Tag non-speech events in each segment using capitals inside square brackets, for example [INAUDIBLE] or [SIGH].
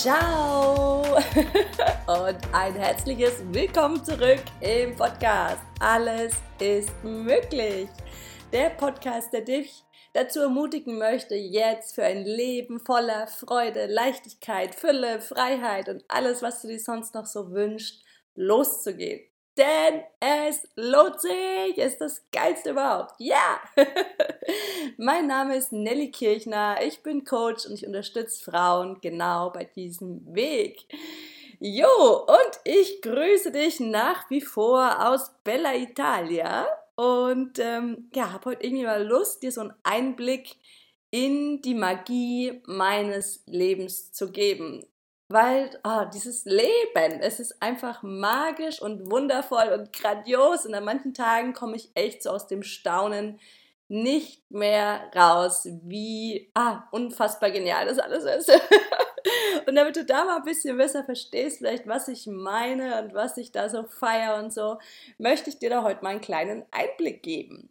Ciao [LAUGHS] und ein herzliches Willkommen zurück im Podcast. Alles ist möglich. Der Podcast, der dich dazu ermutigen möchte, jetzt für ein Leben voller Freude, Leichtigkeit, Fülle, Freiheit und alles, was du dir sonst noch so wünschst, loszugehen denn es lohnt sich. Ist das geilste überhaupt. Ja! [LAUGHS] mein Name ist Nelly Kirchner. Ich bin Coach und ich unterstütze Frauen genau bei diesem Weg. Jo, und ich grüße dich nach wie vor aus Bella Italia. Und ähm, ja, habe heute irgendwie mal Lust, dir so einen Einblick in die Magie meines Lebens zu geben weil oh, dieses Leben, es ist einfach magisch und wundervoll und grandios und an manchen Tagen komme ich echt so aus dem Staunen nicht mehr raus, wie ah, unfassbar genial das alles ist. [LAUGHS] und damit du da mal ein bisschen besser verstehst, vielleicht was ich meine und was ich da so feiere und so, möchte ich dir da heute mal einen kleinen Einblick geben.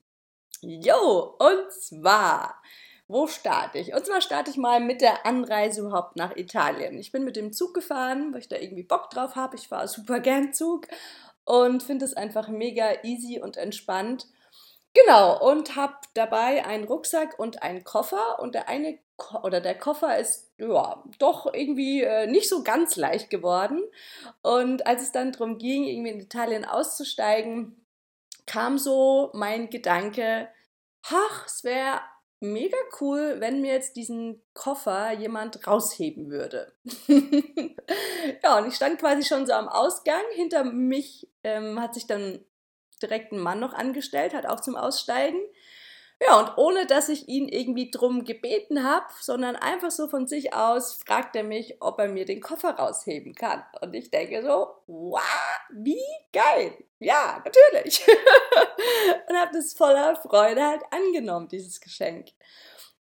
Jo, und zwar wo starte ich? Und zwar starte ich mal mit der Anreise überhaupt nach Italien. Ich bin mit dem Zug gefahren, weil ich da irgendwie Bock drauf habe. Ich fahre super gern Zug und finde es einfach mega easy und entspannt. Genau, und habe dabei einen Rucksack und einen Koffer und der eine Ko oder der Koffer ist ja doch irgendwie äh, nicht so ganz leicht geworden. Und als es dann darum ging, irgendwie in Italien auszusteigen, kam so mein Gedanke, ach, es wäre mega cool, wenn mir jetzt diesen Koffer jemand rausheben würde. [LAUGHS] ja, und ich stand quasi schon so am Ausgang. Hinter mich ähm, hat sich dann direkt ein Mann noch angestellt, hat auch zum Aussteigen. Ja, und ohne dass ich ihn irgendwie drum gebeten habe, sondern einfach so von sich aus, fragt er mich, ob er mir den Koffer rausheben kann. Und ich denke so, wow, wie geil. Ja, natürlich. [LAUGHS] und habe das voller Freude halt angenommen, dieses Geschenk.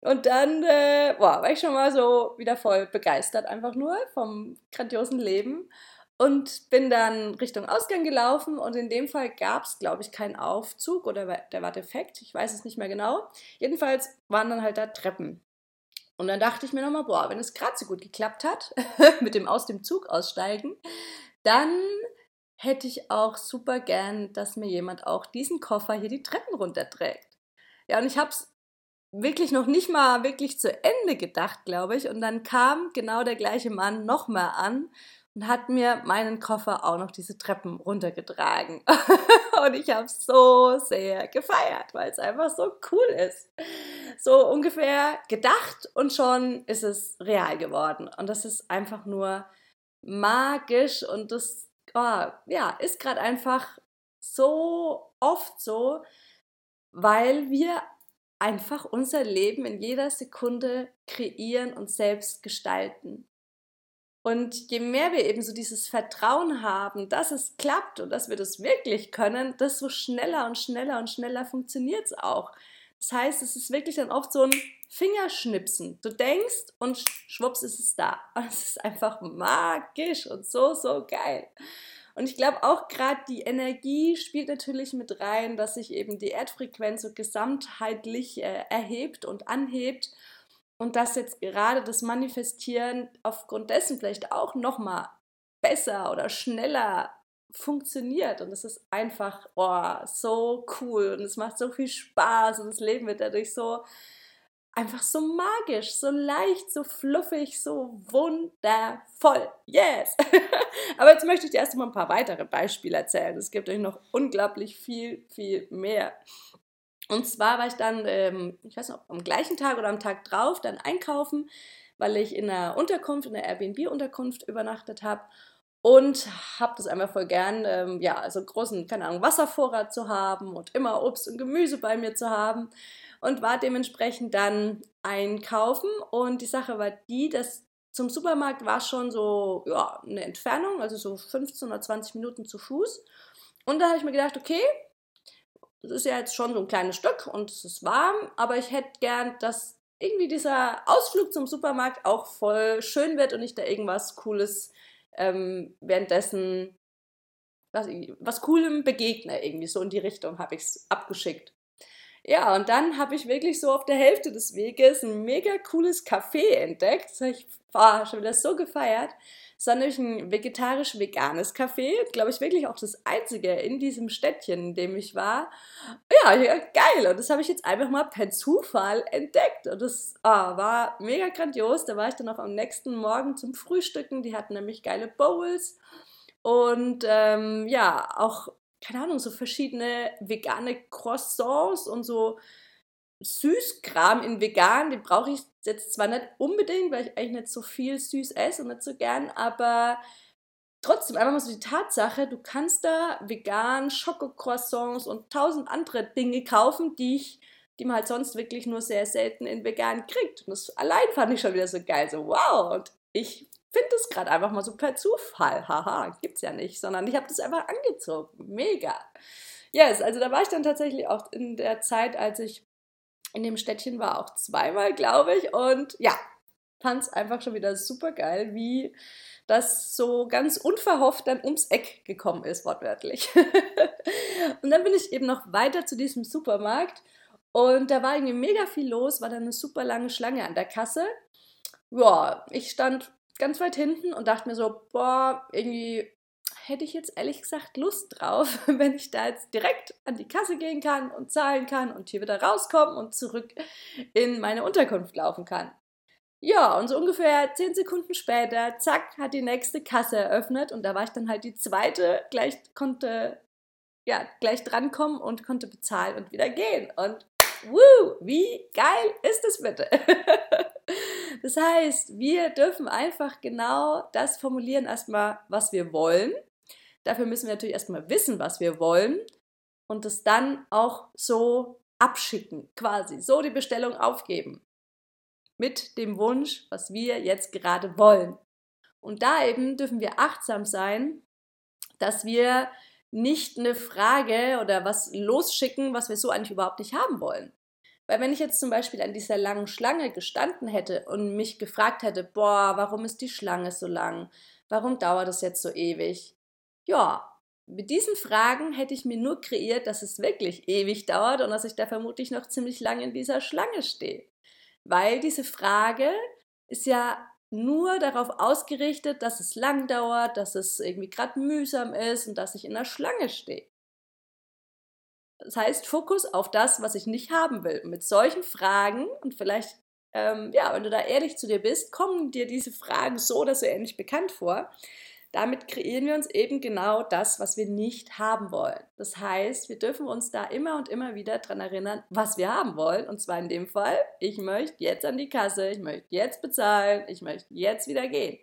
Und dann äh, boah, war ich schon mal so wieder voll begeistert, einfach nur vom grandiosen Leben und bin dann Richtung Ausgang gelaufen und in dem Fall gab es, glaube ich, keinen Aufzug oder der war defekt, ich weiß es nicht mehr genau. Jedenfalls waren dann halt da Treppen. Und dann dachte ich mir nochmal, boah, wenn es gerade so gut geklappt hat [LAUGHS] mit dem aus dem Zug aussteigen, dann hätte ich auch super gern, dass mir jemand auch diesen Koffer hier die Treppen runterträgt. Ja, und ich habe es wirklich noch nicht mal wirklich zu Ende gedacht, glaube ich. Und dann kam genau der gleiche Mann nochmal an und hat mir meinen Koffer auch noch diese Treppen runtergetragen. [LAUGHS] und ich habe so sehr gefeiert, weil es einfach so cool ist. So ungefähr gedacht und schon ist es real geworden. Und das ist einfach nur magisch und das oh, ja, ist gerade einfach so oft so, weil wir einfach unser Leben in jeder Sekunde kreieren und selbst gestalten. Und je mehr wir eben so dieses Vertrauen haben, dass es klappt und dass wir das wirklich können, desto schneller und schneller und schneller funktioniert es auch. Das heißt, es ist wirklich dann oft so ein Fingerschnipsen. Du denkst und schwupps ist es da. [LAUGHS] Und es ist einfach magisch und so, so geil. Und ich glaube auch gerade die Energie spielt natürlich mit rein, dass sich eben die Erdfrequenz so gesamtheitlich äh, erhebt und anhebt und dass jetzt gerade das Manifestieren aufgrund dessen vielleicht auch noch mal besser oder schneller funktioniert und es ist einfach oh, so cool und es macht so viel Spaß und das Leben wird dadurch so einfach so magisch, so leicht, so fluffig, so wundervoll. Yes! [LAUGHS] Aber jetzt möchte ich dir erst mal ein paar weitere Beispiele erzählen. Es gibt euch noch unglaublich viel, viel mehr. Und zwar war ich dann, ähm, ich weiß noch, am gleichen Tag oder am Tag drauf dann einkaufen, weil ich in einer Unterkunft, in einer Airbnb-Unterkunft übernachtet habe und habe das einfach voll gern, ähm, ja, also großen, keine Ahnung, Wasservorrat zu haben und immer Obst und Gemüse bei mir zu haben und war dementsprechend dann einkaufen. Und die Sache war die, dass zum Supermarkt war schon so, ja, eine Entfernung, also so 15 oder 20 Minuten zu Fuß. Und da habe ich mir gedacht, okay, das ist ja jetzt schon so ein kleines Stück und es ist warm, aber ich hätte gern, dass irgendwie dieser Ausflug zum Supermarkt auch voll schön wird und ich da irgendwas Cooles ähm, währenddessen, was, was Coolem begegne, irgendwie so in die Richtung habe ich es abgeschickt. Ja, und dann habe ich wirklich so auf der Hälfte des Weges ein mega cooles Café entdeckt. Ich oh, schon wieder so gefeiert. Es war nämlich ein vegetarisch-veganes Café. Glaube ich wirklich auch das einzige in diesem Städtchen, in dem ich war. Ja, ja geil. Und das habe ich jetzt einfach mal per Zufall entdeckt. Und das oh, war mega grandios. Da war ich dann auch am nächsten Morgen zum Frühstücken. Die hatten nämlich geile Bowls. Und ähm, ja, auch keine Ahnung, so verschiedene vegane Croissants und so Süßkram in vegan, den brauche ich jetzt zwar nicht unbedingt, weil ich eigentlich nicht so viel süß esse und nicht so gern, aber trotzdem einfach mal so die Tatsache, du kannst da vegan Schokocroissants und tausend andere Dinge kaufen, die ich die man halt sonst wirklich nur sehr selten in vegan kriegt. Und das allein fand ich schon wieder so geil. So, wow. Und ich finde es gerade einfach mal so per Zufall. Haha, gibt's ja nicht, sondern ich habe das einfach angezogen. Mega. Yes, also da war ich dann tatsächlich auch in der Zeit, als ich in dem Städtchen war, auch zweimal, glaube ich. Und ja, fand es einfach schon wieder super geil, wie das so ganz unverhofft dann ums Eck gekommen ist, wortwörtlich. [LAUGHS] und dann bin ich eben noch weiter zu diesem Supermarkt und da war irgendwie mega viel los, war dann eine super lange Schlange an der Kasse. Ja, ich stand ganz weit hinten und dachte mir so, boah, irgendwie hätte ich jetzt ehrlich gesagt Lust drauf, [LAUGHS] wenn ich da jetzt direkt an die Kasse gehen kann und zahlen kann und hier wieder rauskommen und zurück in meine Unterkunft laufen kann. Ja, und so ungefähr zehn Sekunden später, zack, hat die nächste Kasse eröffnet und da war ich dann halt die zweite, gleich konnte, ja, gleich drankommen und konnte bezahlen und wieder gehen. Und wuh, wie geil ist das bitte? [LAUGHS] Das heißt, wir dürfen einfach genau das formulieren, erstmal, was wir wollen. Dafür müssen wir natürlich erstmal wissen, was wir wollen und das dann auch so abschicken, quasi, so die Bestellung aufgeben. Mit dem Wunsch, was wir jetzt gerade wollen. Und da eben dürfen wir achtsam sein, dass wir nicht eine Frage oder was losschicken, was wir so eigentlich überhaupt nicht haben wollen. Weil wenn ich jetzt zum Beispiel an dieser langen Schlange gestanden hätte und mich gefragt hätte, boah, warum ist die Schlange so lang? Warum dauert es jetzt so ewig? Ja, mit diesen Fragen hätte ich mir nur kreiert, dass es wirklich ewig dauert und dass ich da vermutlich noch ziemlich lange in dieser Schlange stehe. Weil diese Frage ist ja nur darauf ausgerichtet, dass es lang dauert, dass es irgendwie gerade mühsam ist und dass ich in der Schlange stehe. Das heißt, Fokus auf das, was ich nicht haben will. Und mit solchen Fragen und vielleicht, ähm, ja, wenn du da ehrlich zu dir bist, kommen dir diese Fragen so oder so ähnlich bekannt vor. Damit kreieren wir uns eben genau das, was wir nicht haben wollen. Das heißt, wir dürfen uns da immer und immer wieder daran erinnern, was wir haben wollen. Und zwar in dem Fall, ich möchte jetzt an die Kasse, ich möchte jetzt bezahlen, ich möchte jetzt wieder gehen.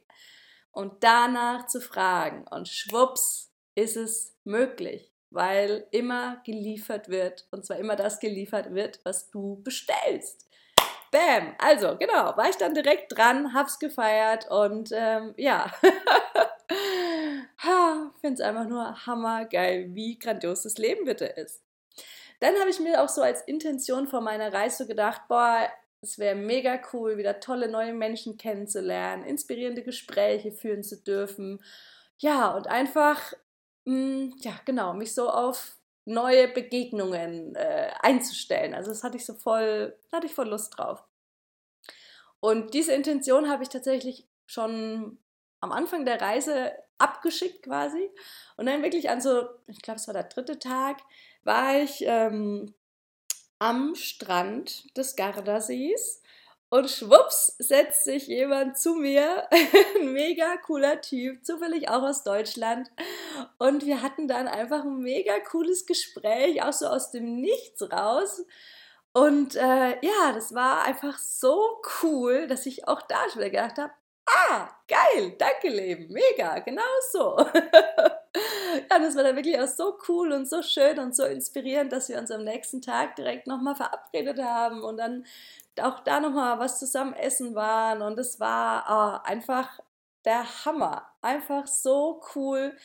Und danach zu fragen. Und schwupps ist es möglich weil immer geliefert wird und zwar immer das geliefert wird, was du bestellst. Bam! Also, genau, war ich dann direkt dran, hab's gefeiert und ähm, ja, [LAUGHS] finde es einfach nur hammergeil, wie grandios das Leben bitte ist. Dann habe ich mir auch so als Intention vor meiner Reise gedacht, boah, es wäre mega cool, wieder tolle neue Menschen kennenzulernen, inspirierende Gespräche führen zu dürfen. Ja, und einfach hm, ja, genau, mich so auf neue Begegnungen äh, einzustellen. Also das hatte ich so voll, hatte ich voll Lust drauf. Und diese Intention habe ich tatsächlich schon am Anfang der Reise abgeschickt quasi. Und dann wirklich an so, ich glaube, es war der dritte Tag, war ich ähm, am Strand des Gardasees und schwupps setzt sich jemand zu mir, [LAUGHS] ein mega cooler Typ, zufällig auch aus Deutschland. Und wir hatten dann einfach ein mega cooles Gespräch, auch so aus dem Nichts raus. Und äh, ja, das war einfach so cool, dass ich auch da schon wieder gedacht habe, ah, geil, danke Leben, mega, genau so. [LAUGHS] ja, das war dann wirklich auch so cool und so schön und so inspirierend, dass wir uns am nächsten Tag direkt nochmal verabredet haben und dann auch da nochmal was zusammen essen waren und es war oh, einfach der Hammer. Einfach so cool,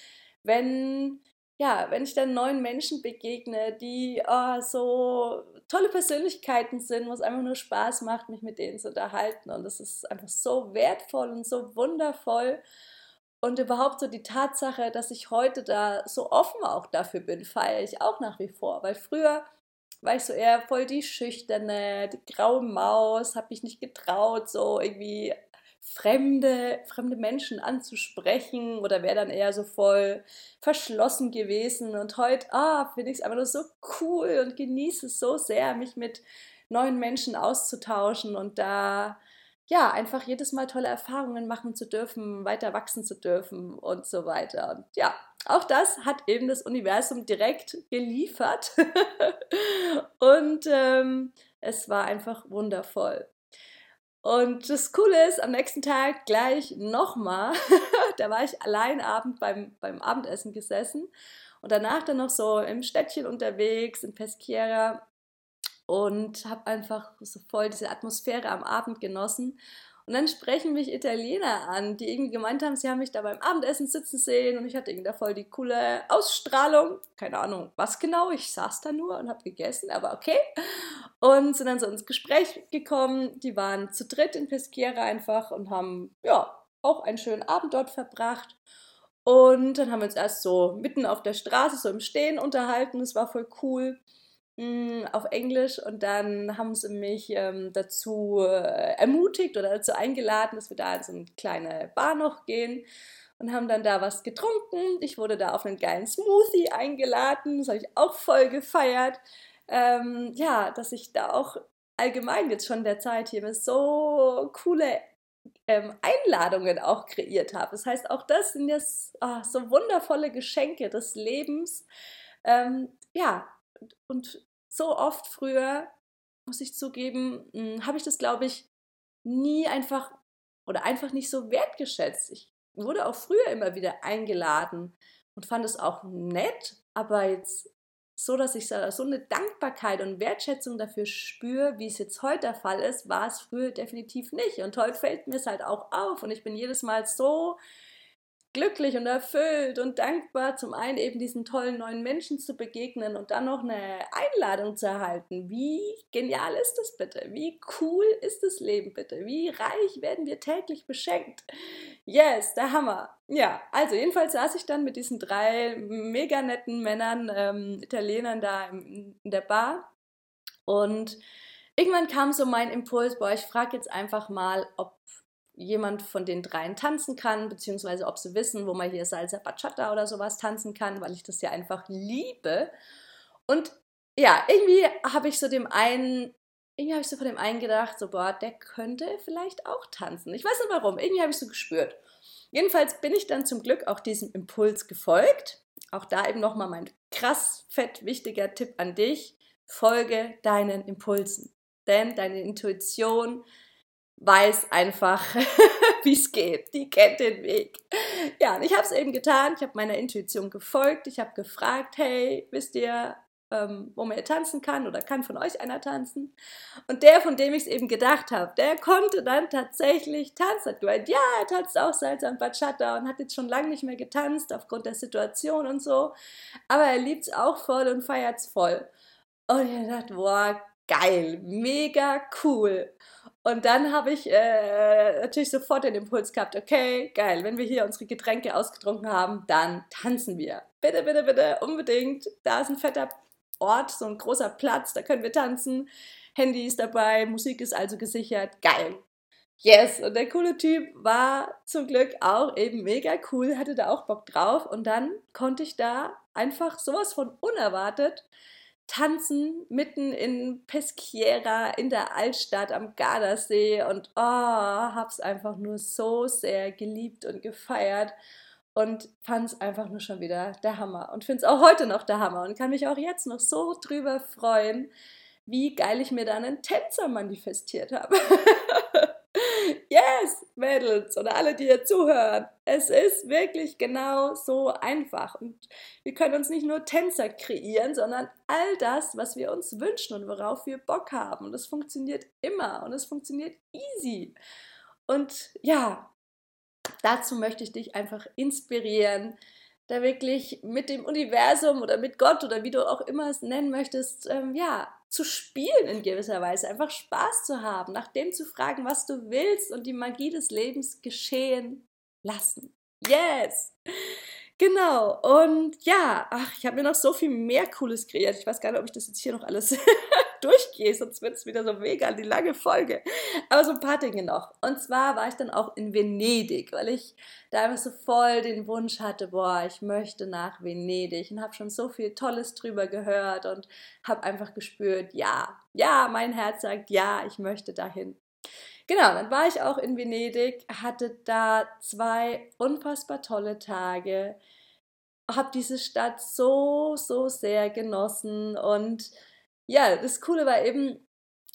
wenn, ja, wenn ich dann neuen Menschen begegne, die oh, so tolle Persönlichkeiten sind, wo es einfach nur Spaß macht, mich mit denen zu unterhalten. Und das ist einfach so wertvoll und so wundervoll. Und überhaupt so die Tatsache, dass ich heute da so offen auch dafür bin, feiere ich auch nach wie vor. Weil früher war ich so eher voll die schüchterne, die graue Maus, habe mich nicht getraut, so irgendwie fremde, fremde Menschen anzusprechen oder wäre dann eher so voll verschlossen gewesen. Und heute, ah, finde ich es einfach nur so cool und genieße es so sehr, mich mit neuen Menschen auszutauschen und da ja, einfach jedes Mal tolle Erfahrungen machen zu dürfen, weiter wachsen zu dürfen und so weiter. Und ja, auch das hat eben das Universum direkt geliefert. [LAUGHS] und ähm, es war einfach wundervoll. Und das Coole ist, am nächsten Tag gleich nochmal, [LAUGHS] da war ich allein abend beim, beim Abendessen gesessen und danach dann noch so im Städtchen unterwegs in Peschiera und habe einfach so voll diese Atmosphäre am Abend genossen. Und dann sprechen mich Italiener an, die irgendwie gemeint haben, sie haben mich da beim Abendessen sitzen sehen und ich hatte irgendwie da voll die coole Ausstrahlung. Keine Ahnung, was genau. Ich saß da nur und habe gegessen, aber okay. Und sind dann so ins Gespräch gekommen. Die waren zu dritt in Peschiera einfach und haben, ja, auch einen schönen Abend dort verbracht. Und dann haben wir uns erst so mitten auf der Straße, so im Stehen unterhalten. Das war voll cool. Mm, auf Englisch und dann haben sie mich ähm, dazu äh, ermutigt oder dazu eingeladen, dass wir da in so eine kleine Bar noch gehen und haben dann da was getrunken. Ich wurde da auf einen geilen Smoothie eingeladen, das habe ich auch voll gefeiert. Ähm, ja, dass ich da auch allgemein jetzt schon der Zeit hier so coole ähm, Einladungen auch kreiert habe. Das heißt, auch das sind jetzt oh, so wundervolle Geschenke des Lebens. Ähm, ja, und so oft früher, muss ich zugeben, hm, habe ich das, glaube ich, nie einfach oder einfach nicht so wertgeschätzt. Ich wurde auch früher immer wieder eingeladen und fand es auch nett, aber jetzt so, dass ich so eine Dankbarkeit und Wertschätzung dafür spüre, wie es jetzt heute der Fall ist, war es früher definitiv nicht. Und heute fällt mir es halt auch auf und ich bin jedes Mal so glücklich und erfüllt und dankbar, zum einen eben diesen tollen neuen Menschen zu begegnen und dann noch eine Einladung zu erhalten. Wie genial ist das bitte? Wie cool ist das Leben bitte? Wie reich werden wir täglich beschenkt? Yes, der Hammer. Ja, also jedenfalls saß ich dann mit diesen drei mega netten Männern, ähm, Italienern da in, in der Bar und irgendwann kam so mein Impuls, boah, ich frage jetzt einfach mal, ob jemand von den dreien tanzen kann, beziehungsweise ob sie wissen, wo man hier Salsa Bachata oder sowas tanzen kann, weil ich das ja einfach liebe. Und ja, irgendwie habe ich so dem einen, irgendwie habe ich so von dem einen gedacht, so, boah, der könnte vielleicht auch tanzen. Ich weiß nicht warum, irgendwie habe ich so gespürt. Jedenfalls bin ich dann zum Glück auch diesem Impuls gefolgt. Auch da eben nochmal mein krass fett wichtiger Tipp an dich. Folge deinen Impulsen. Denn deine Intuition weiß einfach, [LAUGHS] wie es geht. Die kennt den Weg. Ja, und ich habe es eben getan. Ich habe meiner Intuition gefolgt. Ich habe gefragt, hey, wisst ihr, ähm, wo man tanzen kann oder kann von euch einer tanzen? Und der, von dem ich es eben gedacht habe, der konnte dann tatsächlich tanzen. Hat gemeint, ja, er tanzt auch Salsa und Bachata und hat jetzt schon lange nicht mehr getanzt aufgrund der Situation und so. Aber er liebt es auch voll und feiert es voll. Und ich dachte, boah, geil, mega cool. Und dann habe ich äh, natürlich sofort den Impuls gehabt, okay, geil, wenn wir hier unsere Getränke ausgetrunken haben, dann tanzen wir. Bitte, bitte, bitte, unbedingt. Da ist ein fetter Ort, so ein großer Platz, da können wir tanzen. Handy ist dabei, Musik ist also gesichert. Geil. Yes, und der coole Typ war zum Glück auch eben mega cool, hatte da auch Bock drauf. Und dann konnte ich da einfach sowas von unerwartet tanzen mitten in Peschiera in der Altstadt am Gardasee und oh, hab's einfach nur so sehr geliebt und gefeiert und fand's einfach nur schon wieder der Hammer und find's auch heute noch der Hammer und kann mich auch jetzt noch so drüber freuen, wie geil ich mir da einen Tänzer manifestiert habe. [LAUGHS] Yes, Mädels oder alle, die hier zuhören. Es ist wirklich genau so einfach. Und wir können uns nicht nur Tänzer kreieren, sondern all das, was wir uns wünschen und worauf wir Bock haben. Und es funktioniert immer und es funktioniert easy. Und ja, dazu möchte ich dich einfach inspirieren, da wirklich mit dem Universum oder mit Gott oder wie du auch immer es nennen möchtest, ähm, ja, zu spielen in gewisser Weise, einfach Spaß zu haben, nach dem zu fragen, was du willst und die Magie des Lebens geschehen lassen. Yes! Genau, und ja, ach, ich habe mir noch so viel mehr Cooles kreiert. Ich weiß gar nicht, ob ich das jetzt hier noch alles durchgehe, sonst wird es wieder so mega die lange Folge. Aber so ein paar Dinge noch. Und zwar war ich dann auch in Venedig, weil ich da einfach so voll den Wunsch hatte, boah, ich möchte nach Venedig und habe schon so viel Tolles drüber gehört und habe einfach gespürt, ja, ja, mein Herz sagt, ja, ich möchte dahin. Genau, dann war ich auch in Venedig, hatte da zwei unfassbar tolle Tage, habe diese Stadt so, so sehr genossen und ja, das Coole war eben,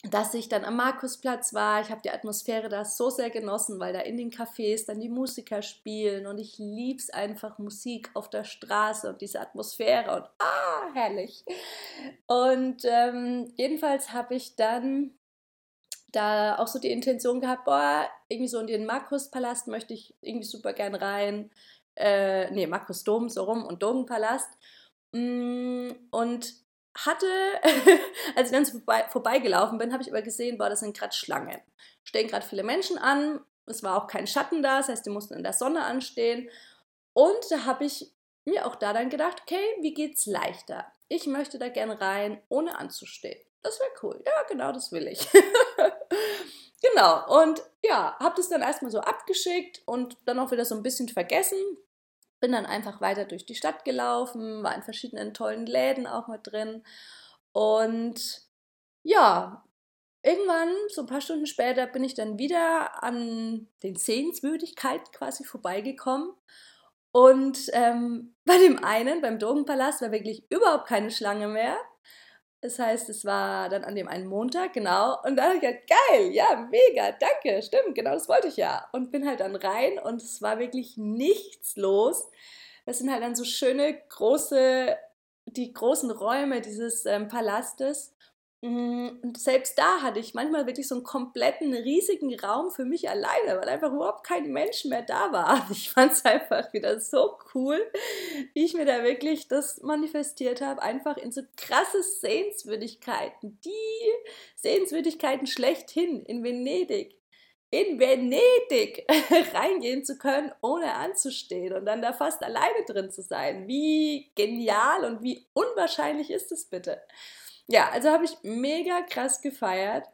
dass ich dann am Markusplatz war. Ich habe die Atmosphäre da so sehr genossen, weil da in den Cafés dann die Musiker spielen und ich liebe es einfach Musik auf der Straße und diese Atmosphäre und ah, herrlich. Und ähm, jedenfalls habe ich dann da auch so die Intention gehabt, boah, irgendwie so in den Markuspalast möchte ich irgendwie super gern rein. Äh, nee, Markusdom so rum und Dogenpalast. Mm, und hatte, [LAUGHS] als ich dann vorbei, vorbeigelaufen bin, habe ich aber gesehen, boah, das sind gerade Schlangen. Stehen gerade viele Menschen an. Es war auch kein Schatten da, das heißt, die mussten in der Sonne anstehen. Und da habe ich mir auch da dann gedacht, okay, wie geht's leichter? Ich möchte da gern rein, ohne anzustehen. Das wäre cool. Ja, genau, das will ich. [LAUGHS] genau. Und ja, habe das dann erstmal so abgeschickt und dann auch wieder so ein bisschen vergessen. Bin dann einfach weiter durch die Stadt gelaufen, war in verschiedenen tollen Läden auch mit drin. Und ja, irgendwann, so ein paar Stunden später, bin ich dann wieder an den Sehenswürdigkeiten quasi vorbeigekommen. Und ähm, [LAUGHS] bei dem einen, beim Dogenpalast, war wirklich überhaupt keine Schlange mehr. Das heißt, es war dann an dem einen Montag, genau. Und dann habe ich gedacht, geil, ja, mega, danke, stimmt, genau das wollte ich ja. Und bin halt dann rein und es war wirklich nichts los. Das sind halt dann so schöne, große, die großen Räume dieses ähm, Palastes. Mm, und selbst da hatte ich manchmal wirklich so einen kompletten, riesigen Raum für mich alleine, weil einfach überhaupt kein Mensch mehr da war. [LAUGHS] Ich fand es einfach wieder so cool, wie ich mir da wirklich das manifestiert habe. Einfach in so krasse Sehenswürdigkeiten. Die Sehenswürdigkeiten schlechthin in Venedig. In Venedig [LAUGHS] reingehen zu können, ohne anzustehen und dann da fast alleine drin zu sein. Wie genial und wie unwahrscheinlich ist es bitte? Ja, also habe ich mega krass gefeiert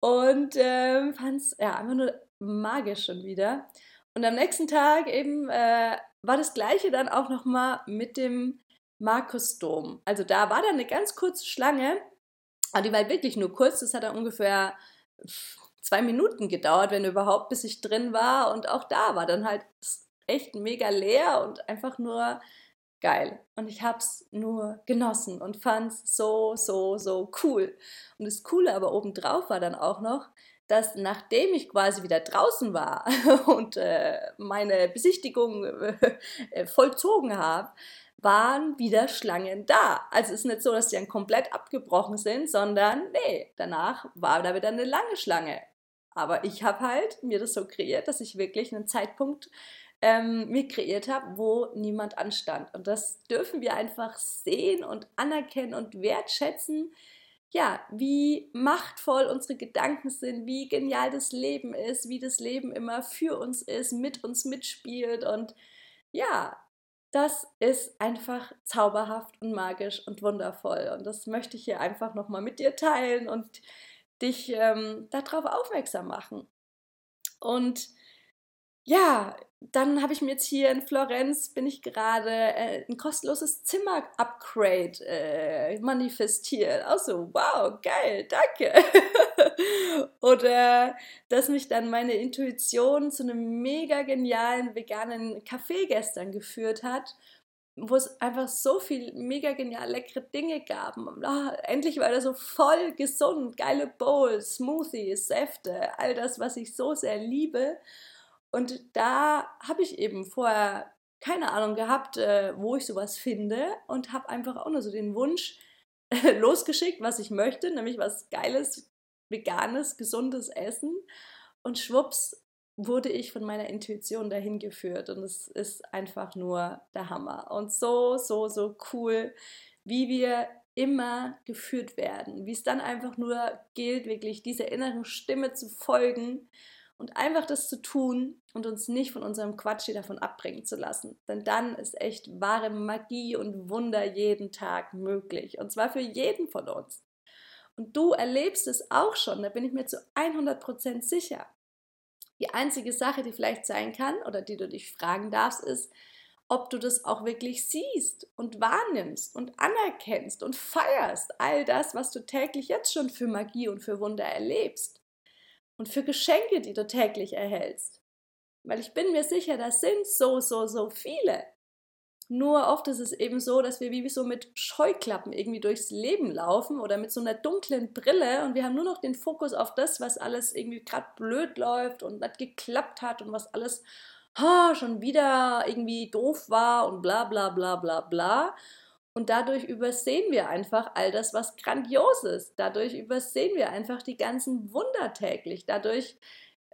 und ähm, fand es ja einfach nur magisch schon wieder. Und am nächsten Tag eben äh, war das gleiche dann auch nochmal mit dem Markusdom. Also da war dann eine ganz kurze Schlange, aber die war halt wirklich nur kurz. Das hat dann ungefähr zwei Minuten gedauert, wenn überhaupt, bis ich drin war. Und auch da war dann halt echt mega leer und einfach nur geil. Und ich habe es nur genossen und fand es so, so, so cool. Und das Coole aber obendrauf war dann auch noch, dass nachdem ich quasi wieder draußen war [LAUGHS] und äh, meine Besichtigung äh, vollzogen habe, waren wieder Schlangen da. Also es ist nicht so, dass die dann komplett abgebrochen sind, sondern nee, danach war da wieder eine lange Schlange. Aber ich habe halt mir das so kreiert, dass ich wirklich einen Zeitpunkt ähm, mir kreiert habe, wo niemand anstand. Und das dürfen wir einfach sehen und anerkennen und wertschätzen, ja, wie machtvoll unsere Gedanken sind, wie genial das Leben ist, wie das Leben immer für uns ist, mit uns mitspielt und ja, das ist einfach zauberhaft und magisch und wundervoll und das möchte ich hier einfach nochmal mit dir teilen und dich ähm, darauf aufmerksam machen. Und ja, dann habe ich mir jetzt hier in Florenz, bin ich gerade äh, ein kostenloses Zimmer-Upgrade äh, manifestiert. Auch wow, geil, danke. [LAUGHS] Oder dass mich dann meine Intuition zu einem mega genialen veganen Café gestern geführt hat, wo es einfach so viel mega genial leckere Dinge gab. Oh, endlich war er so voll gesund, geile Bowls, Smoothies, Säfte, all das, was ich so sehr liebe. Und da habe ich eben vorher keine Ahnung gehabt, äh, wo ich sowas finde und habe einfach auch nur so den Wunsch [LAUGHS] losgeschickt, was ich möchte, nämlich was geiles, veganes, gesundes Essen. Und schwupps wurde ich von meiner Intuition dahin geführt und es ist einfach nur der Hammer und so, so, so cool, wie wir immer geführt werden, wie es dann einfach nur gilt, wirklich dieser inneren Stimme zu folgen und einfach das zu tun und uns nicht von unserem Quatsch hier davon abbringen zu lassen. Denn dann ist echt wahre Magie und Wunder jeden Tag möglich. Und zwar für jeden von uns. Und du erlebst es auch schon, da bin ich mir zu 100% sicher. Die einzige Sache, die vielleicht sein kann oder die du dich fragen darfst, ist, ob du das auch wirklich siehst und wahrnimmst und anerkennst und feierst all das, was du täglich jetzt schon für Magie und für Wunder erlebst und für Geschenke, die du täglich erhältst. Weil ich bin mir sicher, das sind so, so, so viele. Nur oft ist es eben so, dass wir wie so mit Scheuklappen irgendwie durchs Leben laufen oder mit so einer dunklen Brille und wir haben nur noch den Fokus auf das, was alles irgendwie gerade blöd läuft und nicht geklappt hat und was alles ha, schon wieder irgendwie doof war und bla bla bla bla bla. Und dadurch übersehen wir einfach all das, was grandios ist. Dadurch übersehen wir einfach die ganzen Wunder täglich. Dadurch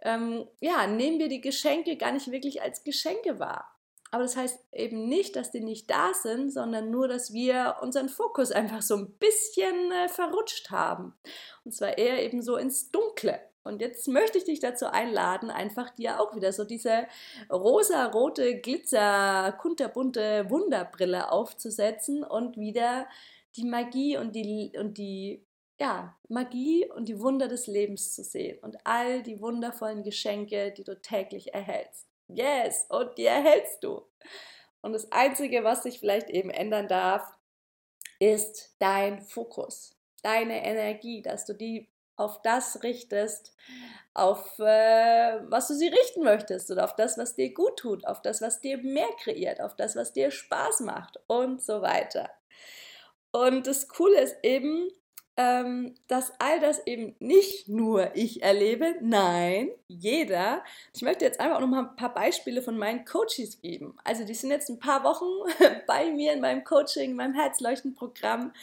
ähm, ja, nehmen wir die Geschenke gar nicht wirklich als Geschenke wahr. Aber das heißt eben nicht, dass die nicht da sind, sondern nur, dass wir unseren Fokus einfach so ein bisschen äh, verrutscht haben. Und zwar eher eben so ins Dunkle. Und jetzt möchte ich dich dazu einladen, einfach dir auch wieder so diese rosa-rote, glitzer, kunterbunte Wunderbrille aufzusetzen und wieder die Magie und die, und die ja, Magie und die Wunder des Lebens zu sehen und all die wundervollen Geschenke, die du täglich erhältst. Yes, und die erhältst du. Und das Einzige, was sich vielleicht eben ändern darf, ist dein Fokus, deine Energie, dass du die auf das richtest, auf äh, was du sie richten möchtest oder auf das, was dir gut tut, auf das, was dir mehr kreiert, auf das, was dir Spaß macht und so weiter. Und das Coole ist eben, ähm, dass all das eben nicht nur ich erlebe, nein, jeder. Ich möchte jetzt einfach auch noch mal ein paar Beispiele von meinen Coaches geben. Also die sind jetzt ein paar Wochen [LAUGHS] bei mir in meinem Coaching, in meinem Herzleuchten-Programm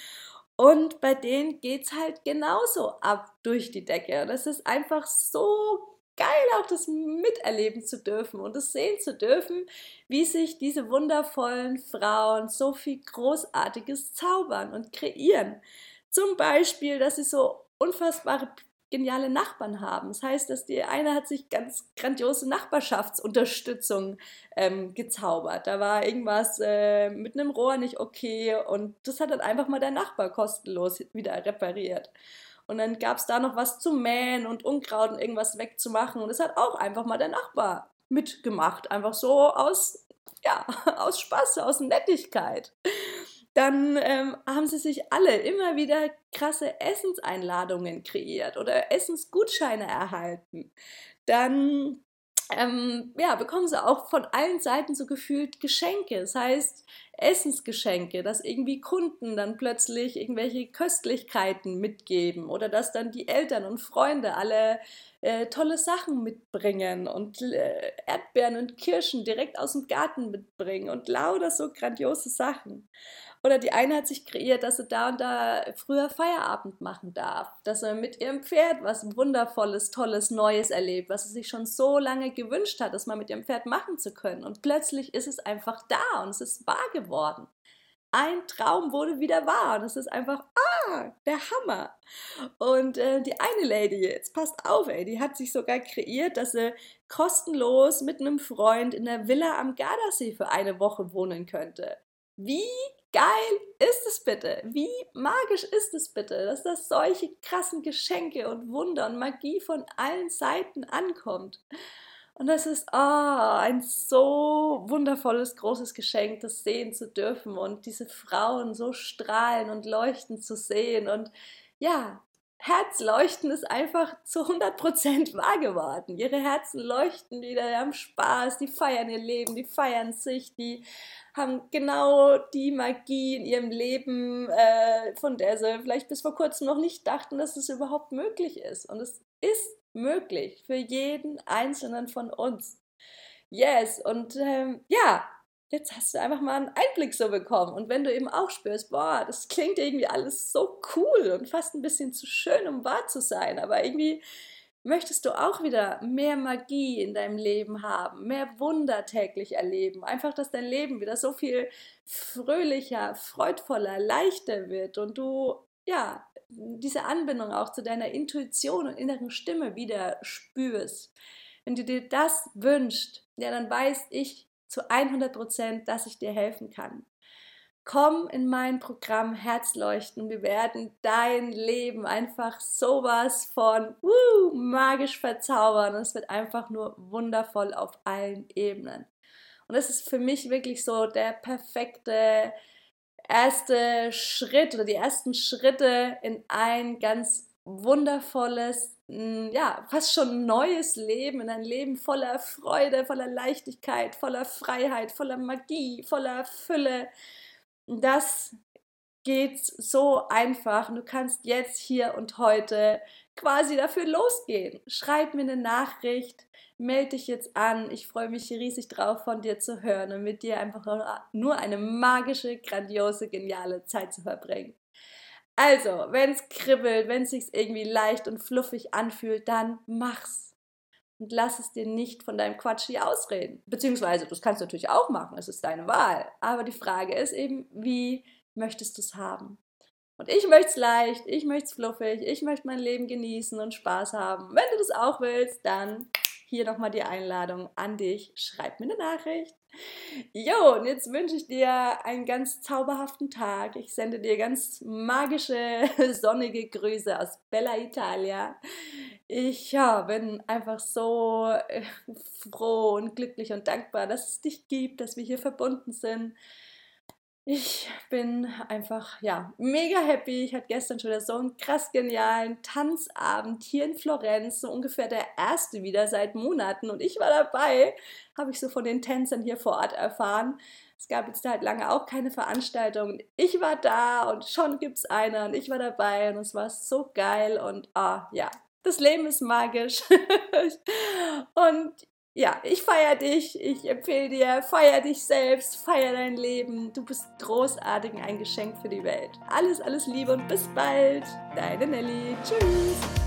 und bei denen geht es halt genauso ab durch die Decke. Das ist einfach so geil, auch das miterleben zu dürfen und es sehen zu dürfen, wie sich diese wundervollen Frauen so viel Großartiges zaubern und kreieren. Zum Beispiel, dass sie so unfassbare geniale Nachbarn haben. Das heißt, dass die eine hat sich ganz grandiose Nachbarschaftsunterstützung ähm, gezaubert. Da war irgendwas äh, mit einem Rohr nicht okay und das hat dann einfach mal der Nachbar kostenlos wieder repariert. Und dann gab es da noch was zu mähen und Unkraut und irgendwas wegzumachen und das hat auch einfach mal der Nachbar mitgemacht. Einfach so aus, ja, [LAUGHS] aus Spaß, aus Nettigkeit dann ähm, haben sie sich alle immer wieder krasse Essenseinladungen kreiert oder Essensgutscheine erhalten. Dann ähm, ja, bekommen sie auch von allen Seiten so gefühlt Geschenke. Das heißt, Essensgeschenke, dass irgendwie Kunden dann plötzlich irgendwelche Köstlichkeiten mitgeben oder dass dann die Eltern und Freunde alle äh, tolle Sachen mitbringen und äh, Erdbeeren und Kirschen direkt aus dem Garten mitbringen und lauter so grandiose Sachen. Oder die eine hat sich kreiert, dass sie da und da früher Feierabend machen darf, dass er mit ihrem Pferd was Wundervolles, Tolles, Neues erlebt, was sie sich schon so lange gewünscht hat, das mal mit ihrem Pferd machen zu können. Und plötzlich ist es einfach da und es ist wahr geworden. Ein Traum wurde wieder wahr und es ist einfach, ah, der Hammer. Und äh, die eine Lady, jetzt passt auf, ey, die hat sich sogar kreiert, dass sie kostenlos mit einem Freund in der Villa am Gardasee für eine Woche wohnen könnte. Wie geil ist es bitte? Wie magisch ist es bitte, dass das solche krassen Geschenke und Wunder und Magie von allen Seiten ankommt? Und das ist oh, ein so wundervolles, großes Geschenk, das sehen zu dürfen und diese Frauen so strahlen und leuchten zu sehen. Und ja, Herzleuchten ist einfach zu 100% [LAUGHS] wahr geworden. Ihre Herzen leuchten wieder, die haben Spaß, die feiern ihr Leben, die feiern sich, die haben genau die Magie in ihrem Leben, äh, von der sie vielleicht bis vor kurzem noch nicht dachten, dass es überhaupt möglich ist. Und es ist möglich für jeden Einzelnen von uns. Yes, und ähm, ja, jetzt hast du einfach mal einen Einblick so bekommen. Und wenn du eben auch spürst, boah, das klingt irgendwie alles so cool und fast ein bisschen zu schön, um wahr zu sein, aber irgendwie möchtest du auch wieder mehr Magie in deinem Leben haben, mehr Wunder täglich erleben, einfach, dass dein Leben wieder so viel fröhlicher, freudvoller, leichter wird und du ja diese Anbindung auch zu deiner Intuition und inneren Stimme wieder spürst Wenn du dir das wünschst, ja, dann weiß ich zu 100 Prozent, dass ich dir helfen kann. Komm in mein Programm Herzleuchten. Wir werden dein Leben einfach sowas von uh, magisch verzaubern. Es wird einfach nur wundervoll auf allen Ebenen. Und das ist für mich wirklich so der perfekte erste Schritt oder die ersten Schritte in ein ganz wundervolles, ja, fast schon neues Leben, in ein Leben voller Freude, voller Leichtigkeit, voller Freiheit, voller Magie, voller Fülle. Das geht so einfach. Du kannst jetzt hier und heute quasi dafür losgehen. Schreib mir eine Nachricht, melde dich jetzt an. Ich freue mich riesig drauf, von dir zu hören und mit dir einfach nur eine magische, grandiose, geniale Zeit zu verbringen. Also, wenn es kribbelt, wenn es sich irgendwie leicht und fluffig anfühlt, dann mach's. Und lass es dir nicht von deinem Quatsch hier ausreden. Beziehungsweise, das kannst du natürlich auch machen, es ist deine Wahl. Aber die Frage ist eben, wie möchtest du es haben? Und ich möchte es leicht, ich möchte es fluffig, ich möchte mein Leben genießen und Spaß haben. Wenn du das auch willst, dann hier nochmal die Einladung an dich. Schreib mir eine Nachricht. Jo, und jetzt wünsche ich dir einen ganz zauberhaften Tag. Ich sende dir ganz magische, [LAUGHS] sonnige Grüße aus Bella Italia. Ich ja, bin einfach so äh, froh und glücklich und dankbar, dass es dich gibt, dass wir hier verbunden sind. Ich bin einfach, ja, mega happy. Ich hatte gestern schon so einen krass genialen Tanzabend hier in Florenz, so ungefähr der erste wieder seit Monaten. Und ich war dabei, habe ich so von den Tänzern hier vor Ort erfahren. Es gab jetzt halt lange auch keine Veranstaltung. Ich war da und schon gibt es eine und ich war dabei und es war so geil und ah, ja, das Leben ist magisch. [LAUGHS] und ja, ich feiere dich, ich empfehle dir, feier dich selbst, feier dein Leben. Du bist großartig ein Geschenk für die Welt. Alles, alles Liebe und bis bald. Deine Nelly. Tschüss.